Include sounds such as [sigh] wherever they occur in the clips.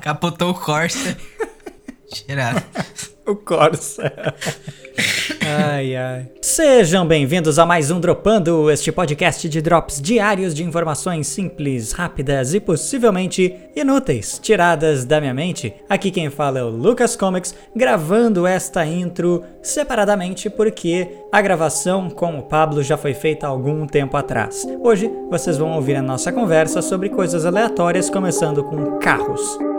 Capotou o Corsa. [laughs] Cheirado. o Corsa. Ai, ai. Sejam bem-vindos a mais um Dropando, este podcast de drops diários de informações simples, rápidas e possivelmente inúteis, tiradas da minha mente. Aqui quem fala é o Lucas Comics, gravando esta intro separadamente porque a gravação com o Pablo já foi feita algum tempo atrás. Hoje vocês vão ouvir a nossa conversa sobre coisas aleatórias, começando com carros.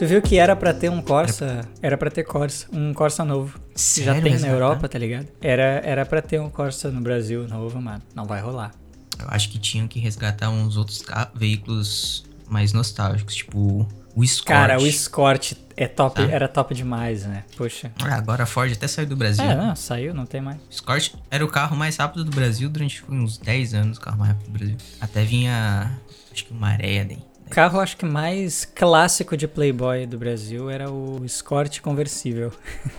Tu viu que era para ter um Corsa, era para ter Corsa, um Corsa novo. Sério? Já tem na Europa, tá ligado? Era era para ter um Corsa no Brasil novo, mano. Não vai rolar. Eu acho que tinham que resgatar uns outros veículos mais nostálgicos, tipo o Escort. Cara, o Escort é top, Tá. era top demais, né? Poxa. Ah, Agora a Ford até saiu do Brasil. É, não, saiu, não tem mais. O Escort era o carro mais rápido do Brasil durante uns 10 anos, o carro mais rápido do Brasil. Até vinha, acho que uma areia daí. O carro, acho que mais clássico de Playboy do Brasil era o Escort conversível.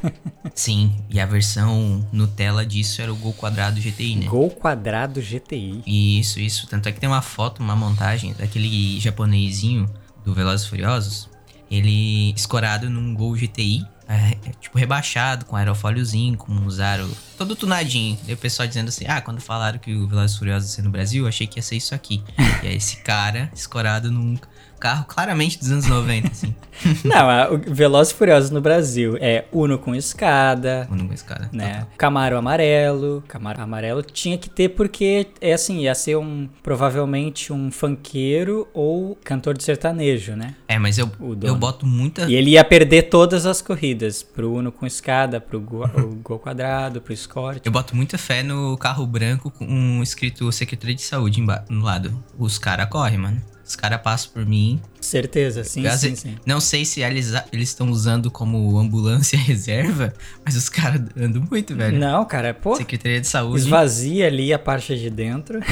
[laughs] Sim, e a versão Nutella disso era o Gol Quadrado GTI, né? Gol quadrado GTI. Isso, isso. Tanto é que tem uma foto, uma montagem daquele japonesinho do Velozes Furiosos. Ele escorado num Gol GTI, é, é, tipo rebaixado, com aerofóliozinho, com um aro todo tunadinho. E o pessoal dizendo assim, ah, quando falaram que o Velozes Furiosos ia ser no Brasil, achei que ia ser isso aqui. [laughs] e é esse cara escorado num carro claramente dos anos 90, assim. [laughs] Não, Velozes e Furiosos no Brasil é Uno com escada, Quando com esse cara. né? Camaro amarelo. Camaro amarelo tinha que ter porque é assim, ia ser um provavelmente um funkeiro ou cantor de sertanejo, né? É, mas eu, eu boto muita E ele ia perder todas as corridas, pro Uno com escada, pro Gol, Gol quadrado, pro Escort. Eu boto muita fé no carro branco com um escrito Secretaria de Saúde no lado. Os caras correm, mano. Os caras passam por mim. Certeza, sim, sim, sim. Não sei se eles estão usando como ambulância [laughs] reserva, mas os caras andam muito, velho. Não, cara, pô, Secretaria de Saúde. esvazia ali a parte de dentro. [laughs]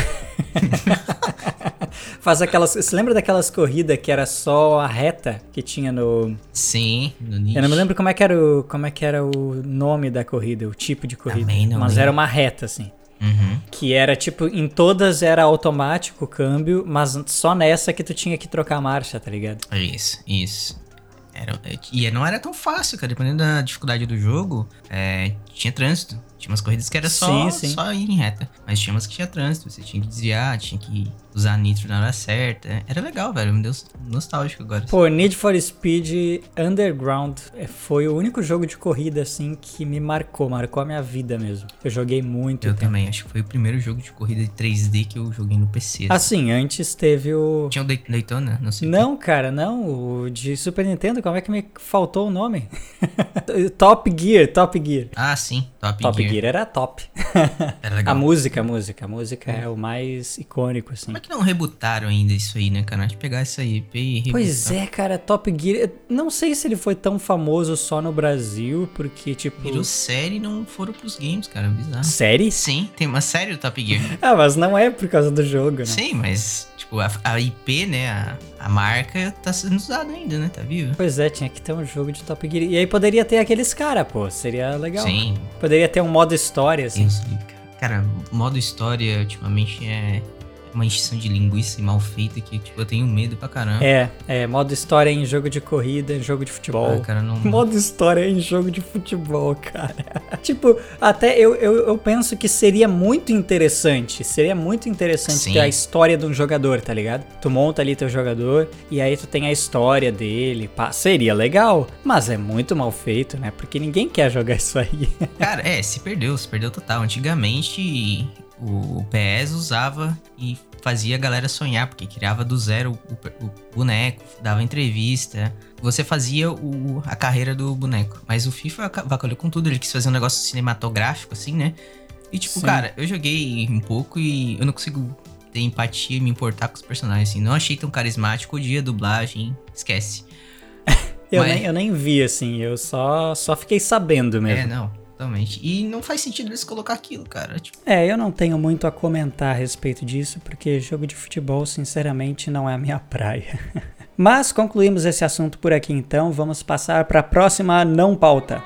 Faz aquelas. Você lembra daquelas corridas que era só a reta que tinha no. Sim, no Eu nicho. não me lembro como é que era o, como é que era o nome da corrida, o tipo de corrida. Também não mas lembro. era uma reta, assim. Uhum. Que era tipo, em todas era automático o câmbio, mas só nessa que tu tinha que trocar a marcha, tá ligado? Isso, isso. Era, e não era tão fácil, cara. Dependendo da dificuldade do jogo, é, tinha trânsito. Tinha umas corridas que era só, Sim, sim. só ir em reta. Mas tinha umas que tinha trânsito. Você tinha que desviar, tinha que usar nitro na hora certa. Era legal, velho. Me deu nostálgico agora. Pô, Need for Speed Underground é, foi o único jogo de corrida, assim, que me marcou, marcou a minha vida mesmo. Eu joguei muito eu tempo. também. Acho que foi o primeiro jogo de corrida de 3D que eu joguei no PC. Assim, antes teve o. Tinha o Day- Daytona? Não sei. Não, cara, não. O de Super Nintendo, como é que me faltou o nome? [laughs] Top Gear, Top Gear. Ah, sim. Top, Top Gear. Gear era top. [laughs] Era A legal. música, a música. A música é o mais icônico, assim. Como é que não rebutaram ainda isso aí, né, cara? De pegar essa IP e rebutar. Pois é, cara, Top Gear. Não sei se ele foi tão famoso só no Brasil, porque, tipo. Virou série e não foram pros games, cara. Bizarro. Série? Sim, tem uma série do Top Gear. [laughs] Ah, mas não é por causa do jogo, né? Sim, mas, tipo, a, a IP, né, a, a marca tá sendo usada ainda, né? Tá viva? Pois é, tinha que ter um jogo de Top Gear. E aí poderia ter aqueles cara, pô. Seria legal. Sim, Poderia ter um modo história, assim. Cara. Cara, modo história, ultimamente, é uma encheção de linguiça mal feita que, tipo, eu tenho medo pra caramba. É, é, modo história em jogo de corrida, em jogo de futebol. Ah, cara, não... [laughs] Modo história em jogo de futebol, cara. [laughs] tipo, até eu, eu, eu penso que seria muito interessante. Seria muito interessante Sim. ter a história de um jogador, tá ligado? Tu monta ali teu jogador e aí tu tem a história dele. Pá, seria legal, mas é muito mal feito, né? Porque ninguém quer jogar isso aí. [laughs] Cara, é, se perdeu, se perdeu total. Antigamente, o PS usava e fazia a galera sonhar, porque criava do zero o, o boneco, dava entrevista. Você fazia o- a carreira do boneco. Mas o FIFA aca- vacalhou com tudo, ele quis fazer um negócio cinematográfico, assim, né? E tipo, Sim. cara, eu joguei um pouco e eu não consigo ter empatia e me importar com os personagens, assim. Não achei tão carismático o dia, dublagem, esquece. [laughs] Eu, Mas- nem, eu nem vi, assim, eu só, só fiquei sabendo mesmo. É, não, Totalmente. E não faz sentido eles colocar aquilo, cara. Tipo... É, eu não tenho muito a comentar a respeito disso, porque jogo de futebol, sinceramente, não é a minha praia. [laughs] Mas concluímos esse assunto por aqui então, vamos passar para a próxima não pauta.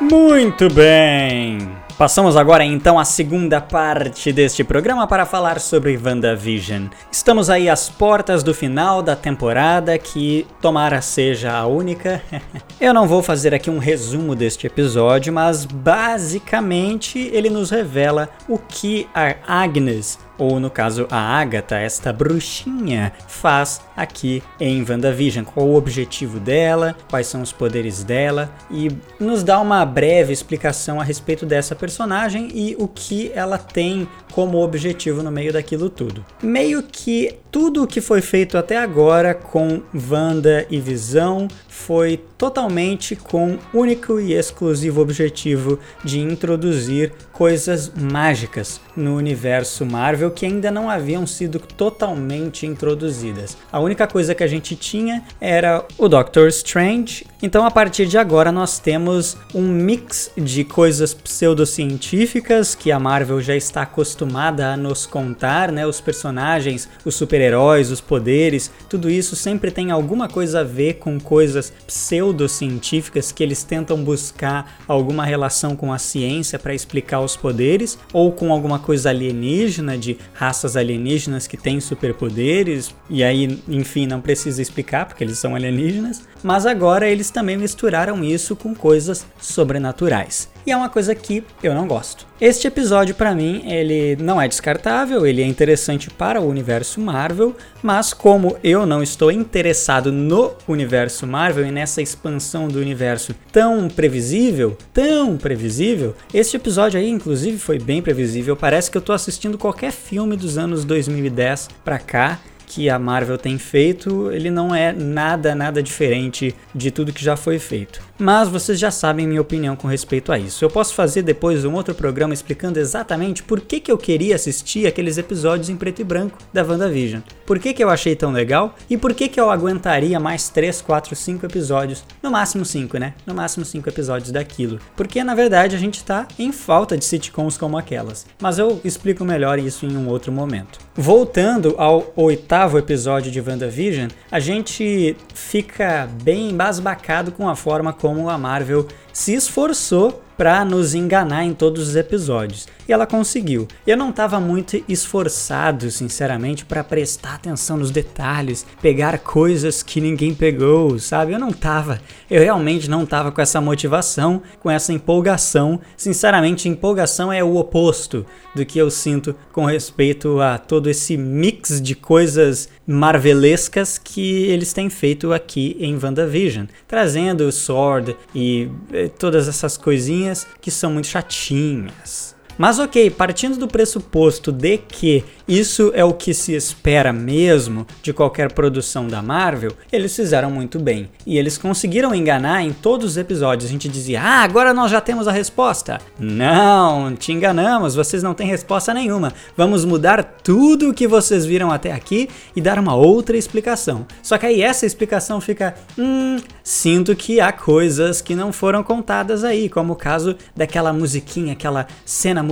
Muito bem! Passamos agora então à segunda parte deste programa para falar sobre WandaVision. Estamos aí às portas do final da temporada, que tomara seja a única. [laughs] Eu não vou fazer aqui um resumo deste episódio, mas basicamente ele nos revela o que a Agnes ou no caso a Agatha, esta bruxinha, faz aqui em WandaVision. Qual o objetivo dela, quais são os poderes dela e nos dá uma breve explicação a respeito dessa personagem e o que ela tem como objetivo no meio daquilo tudo. Meio que tudo o que foi feito até agora com Wanda e Visão foi totalmente com único e exclusivo objetivo de introduzir coisas mágicas no universo Marvel que ainda não haviam sido totalmente introduzidas. A única coisa que a gente tinha era o Doctor Strange, então a partir de agora nós temos um mix de coisas pseudocientíficas que a Marvel já está acostumada a nos contar, né? Os personagens, os super-heróis, os poderes, tudo isso sempre tem alguma coisa a ver com coisas pseudocientíficas que eles tentam buscar alguma relação com a ciência para explicar os poderes ou com alguma coisa alienígena de raças alienígenas que têm superpoderes e aí, enfim, não precisa explicar porque eles são alienígenas, mas agora eles também misturaram isso com coisas sobrenaturais. E é uma coisa que eu não gosto. Este episódio para mim, ele não é descartável, ele é interessante para o universo Marvel, mas como eu não estou interessado no universo Marvel e nessa expansão do universo tão previsível, tão previsível, este episódio aí inclusive foi bem previsível, parece que eu tô assistindo qualquer filme dos anos 2010 para cá que a Marvel tem feito, ele não é nada, nada diferente de tudo que já foi feito. Mas vocês já sabem minha opinião com respeito a isso. Eu posso fazer depois um outro programa explicando exatamente por que, que eu queria assistir aqueles episódios em preto e branco da WandaVision. Por que, que eu achei tão legal e por que, que eu aguentaria mais 3, 4, 5 episódios. No máximo 5, né? No máximo 5 episódios daquilo. Porque na verdade a gente tá em falta de sitcoms como aquelas. Mas eu explico melhor isso em um outro momento. Voltando ao oitavo episódio de WandaVision, a gente fica bem embasbacado com a forma como a Marvel se esforçou para nos enganar em todos os episódios. Ela conseguiu. Eu não estava muito esforçado, sinceramente, para prestar atenção nos detalhes, pegar coisas que ninguém pegou, sabe? Eu não tava. Eu realmente não tava com essa motivação, com essa empolgação. Sinceramente, empolgação é o oposto do que eu sinto com respeito a todo esse mix de coisas marvelescas que eles têm feito aqui em WandaVision, trazendo o Sword e eh, todas essas coisinhas que são muito chatinhas. Mas ok, partindo do pressuposto de que isso é o que se espera mesmo de qualquer produção da Marvel, eles fizeram muito bem. E eles conseguiram enganar em todos os episódios. A gente dizia, ah, agora nós já temos a resposta. Não, te enganamos, vocês não têm resposta nenhuma. Vamos mudar tudo o que vocês viram até aqui e dar uma outra explicação. Só que aí essa explicação fica, hum, sinto que há coisas que não foram contadas aí, como o caso daquela musiquinha, aquela cena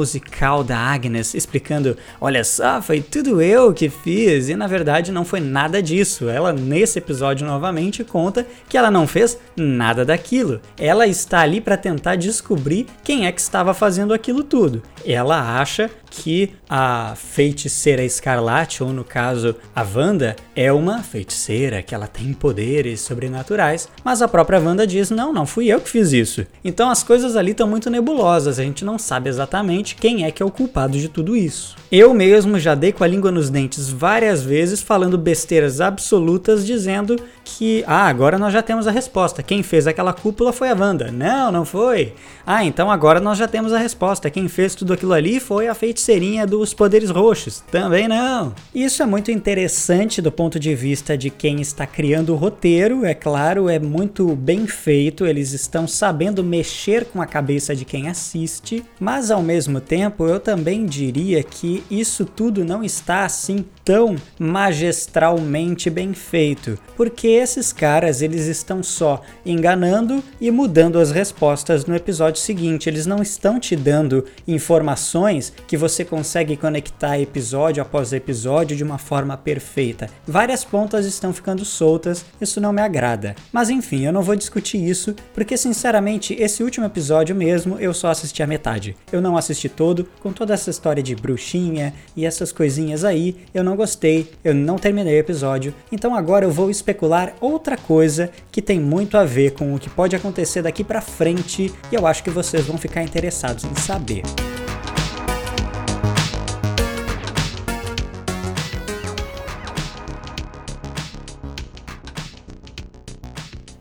da Agnes explicando: olha só, foi tudo eu que fiz, e na verdade não foi nada disso. Ela, nesse episódio, novamente conta que ela não fez nada daquilo. Ela está ali para tentar descobrir quem é que estava fazendo aquilo tudo. Ela acha que a feiticeira escarlate, ou no caso a Wanda, é uma feiticeira, que ela tem poderes sobrenaturais, mas a própria Wanda diz: não, não fui eu que fiz isso. Então as coisas ali estão muito nebulosas, a gente não sabe exatamente quem é que é o culpado de tudo isso. Eu mesmo já dei com a língua nos dentes várias vezes falando besteiras absolutas dizendo que, ah, agora nós já temos a resposta. Quem fez aquela cúpula foi a Wanda. Não, não foi. Ah, então agora nós já temos a resposta. Quem fez tudo aquilo ali foi a feiticeirinha dos poderes roxos. Também não. Isso é muito interessante do ponto de vista de quem está criando o roteiro. É claro, é muito bem feito. Eles estão sabendo mexer com a cabeça de quem assiste. Mas ao mesmo tempo, eu também diria que isso tudo não está assim tão magistralmente bem feito, porque esses caras eles estão só enganando e mudando as respostas no episódio seguinte. Eles não estão te dando informações que você consegue conectar episódio após episódio de uma forma perfeita. Várias pontas estão ficando soltas, isso não me agrada. Mas enfim, eu não vou discutir isso, porque sinceramente, esse último episódio mesmo eu só assisti a metade. Eu não assisti todo, com toda essa história de bruxinha e essas coisinhas aí, eu não gostei, eu não terminei o episódio. Então agora eu vou especular outra coisa que tem muito a ver com o que pode acontecer daqui para frente e eu acho que vocês vão ficar interessados em saber.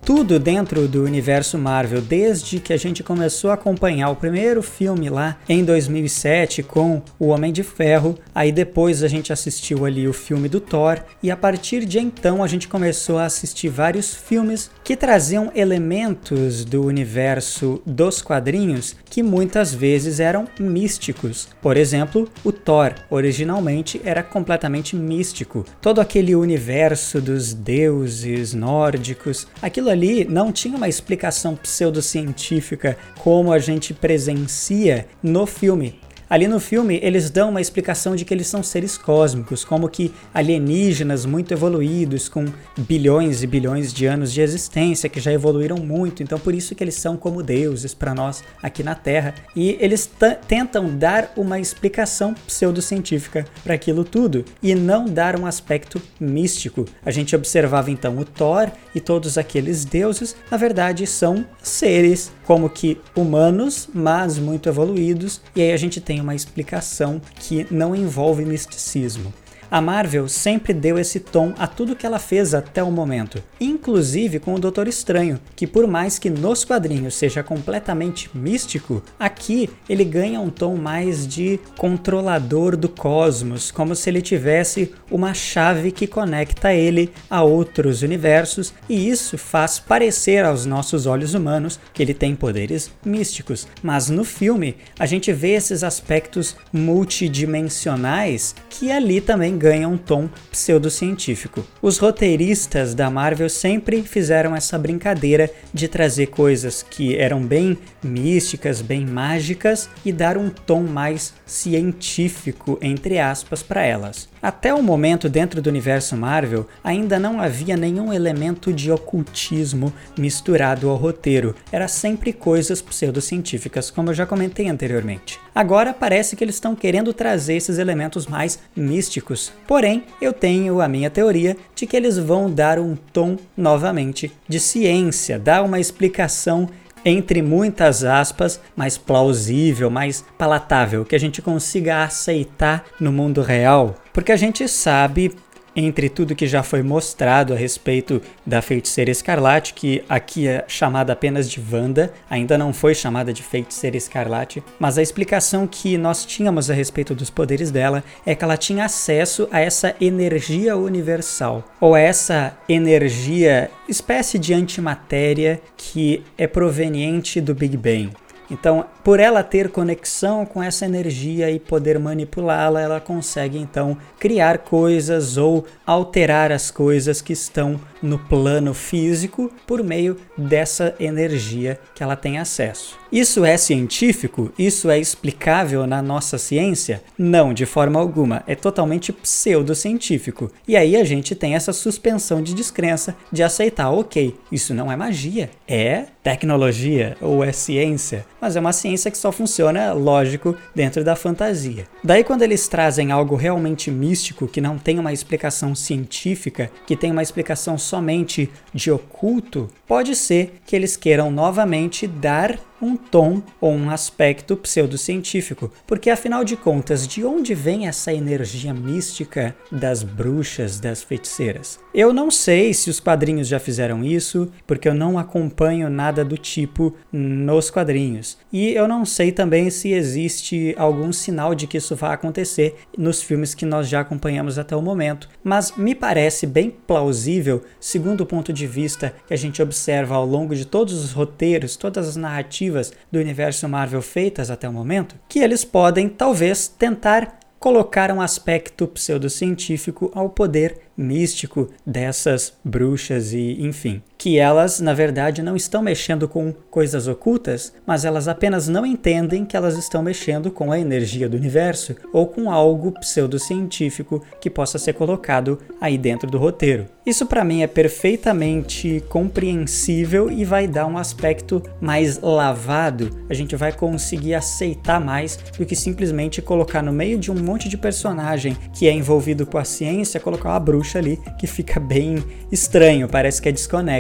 Tudo dentro do universo Marvel, desde que a gente começou a acompanhar o primeiro filme lá em 2007 com o Homem de Ferro, aí depois a gente assistiu ali o filme do Thor, e a partir de então a gente começou a assistir vários filmes que traziam elementos do universo dos quadrinhos que muitas vezes eram místicos. Por exemplo, o Thor originalmente era completamente místico. Todo aquele universo dos deuses nórdicos, aquilo ali ali não tinha uma explicação pseudocientífica como a gente presencia no filme. Ali no filme, eles dão uma explicação de que eles são seres cósmicos, como que alienígenas muito evoluídos, com bilhões e bilhões de anos de existência, que já evoluíram muito, então por isso que eles são como deuses para nós aqui na Terra. E eles tentam dar uma explicação pseudocientífica para aquilo tudo e não dar um aspecto místico. A gente observava então o Thor e todos aqueles deuses, na verdade, são seres como que humanos, mas muito evoluídos, e aí a gente tem uma explicação que não envolve misticismo. A Marvel sempre deu esse tom a tudo que ela fez até o momento, inclusive com o Doutor Estranho, que por mais que nos quadrinhos seja completamente místico, aqui ele ganha um tom mais de controlador do cosmos, como se ele tivesse uma chave que conecta ele a outros universos, e isso faz parecer aos nossos olhos humanos que ele tem poderes místicos. Mas no filme, a gente vê esses aspectos multidimensionais que ali também ganha um tom pseudocientífico. Os roteiristas da Marvel sempre fizeram essa brincadeira de trazer coisas que eram bem místicas, bem mágicas e dar um tom mais científico, entre aspas, para elas. Até o momento, dentro do universo Marvel, ainda não havia nenhum elemento de ocultismo misturado ao roteiro. Era sempre coisas pseudocientíficas, como eu já comentei anteriormente. Agora parece que eles estão querendo trazer esses elementos mais místicos. Porém, eu tenho a minha teoria de que eles vão dar um tom novamente de ciência, dar uma explicação entre muitas aspas, mais plausível, mais palatável, que a gente consiga aceitar no mundo real. Porque a gente sabe entre tudo que já foi mostrado a respeito da feiticeira escarlate, que aqui é chamada apenas de Wanda, ainda não foi chamada de feiticeira escarlate, mas a explicação que nós tínhamos a respeito dos poderes dela é que ela tinha acesso a essa energia universal, ou essa energia, espécie de antimatéria que é proveniente do Big Bang. Então, por ela ter conexão com essa energia e poder manipulá-la, ela consegue então criar coisas ou alterar as coisas que estão no plano físico por meio dessa energia que ela tem acesso. Isso é científico? Isso é explicável na nossa ciência? Não, de forma alguma. É totalmente pseudocientífico. E aí a gente tem essa suspensão de descrença de aceitar, ok, isso não é magia, é tecnologia ou é ciência, mas é uma ciência que só funciona, lógico, dentro da fantasia. Daí quando eles trazem algo realmente místico que não tem uma explicação científica, que tem uma explicação somente de oculto, pode ser que eles queiram novamente dar um tom ou um aspecto pseudocientífico, porque afinal de contas, de onde vem essa energia mística das bruxas, das feiticeiras? Eu não sei se os quadrinhos já fizeram isso, porque eu não acompanho nada do tipo nos quadrinhos. E eu não sei também se existe algum sinal de que isso vai acontecer nos filmes que nós já acompanhamos até o momento, mas me parece bem plausível, segundo o ponto de vista que a gente observa ao longo de todos os roteiros, todas as narrativas narrativas do universo Marvel feitas até o momento, que eles podem talvez tentar colocar um aspecto pseudocientífico ao poder místico dessas bruxas e enfim. Que elas, na verdade, não estão mexendo com coisas ocultas, mas elas apenas não entendem que elas estão mexendo com a energia do universo ou com algo pseudocientífico que possa ser colocado aí dentro do roteiro. Isso para mim é perfeitamente compreensível e vai dar um aspecto mais lavado. A gente vai conseguir aceitar mais do que simplesmente colocar no meio de um monte de personagem que é envolvido com a ciência, colocar uma bruxa ali que fica bem estranho, parece que é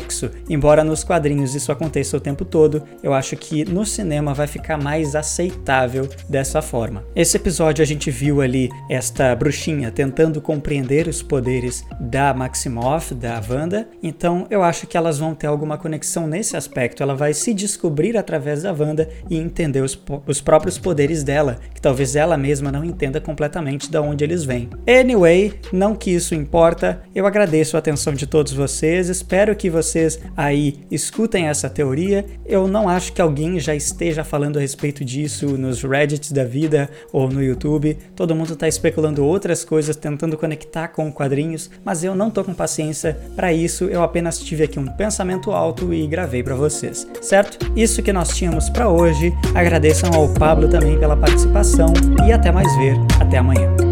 desconexo. Embora nos quadrinhos isso aconteça o tempo todo, eu acho que no cinema vai ficar mais aceitável dessa forma. Esse episódio a gente viu ali esta bruxinha tentando compreender os poderes da Maximoff, da Wanda, então eu acho que elas vão ter alguma conexão nesse aspecto. Ela vai se descobrir através da Wanda e entender os, os próprios poderes dela, que talvez ela mesma não entenda completamente de onde eles vêm. Anyway, não que isso importa, eu agradeço a atenção de todos vocês, espero que vocês aí escutem essa teoria. Eu não acho que alguém já esteja falando a respeito disso nos Reddits da vida ou no YouTube. Todo mundo está especulando outras coisas, tentando conectar com quadrinhos, mas eu não tô com paciência para isso. Eu apenas tive aqui um pensamento alto e gravei para vocês, certo? Isso que nós tínhamos para hoje. Agradeçam ao Pablo também pela participação e até mais ver. Até amanhã.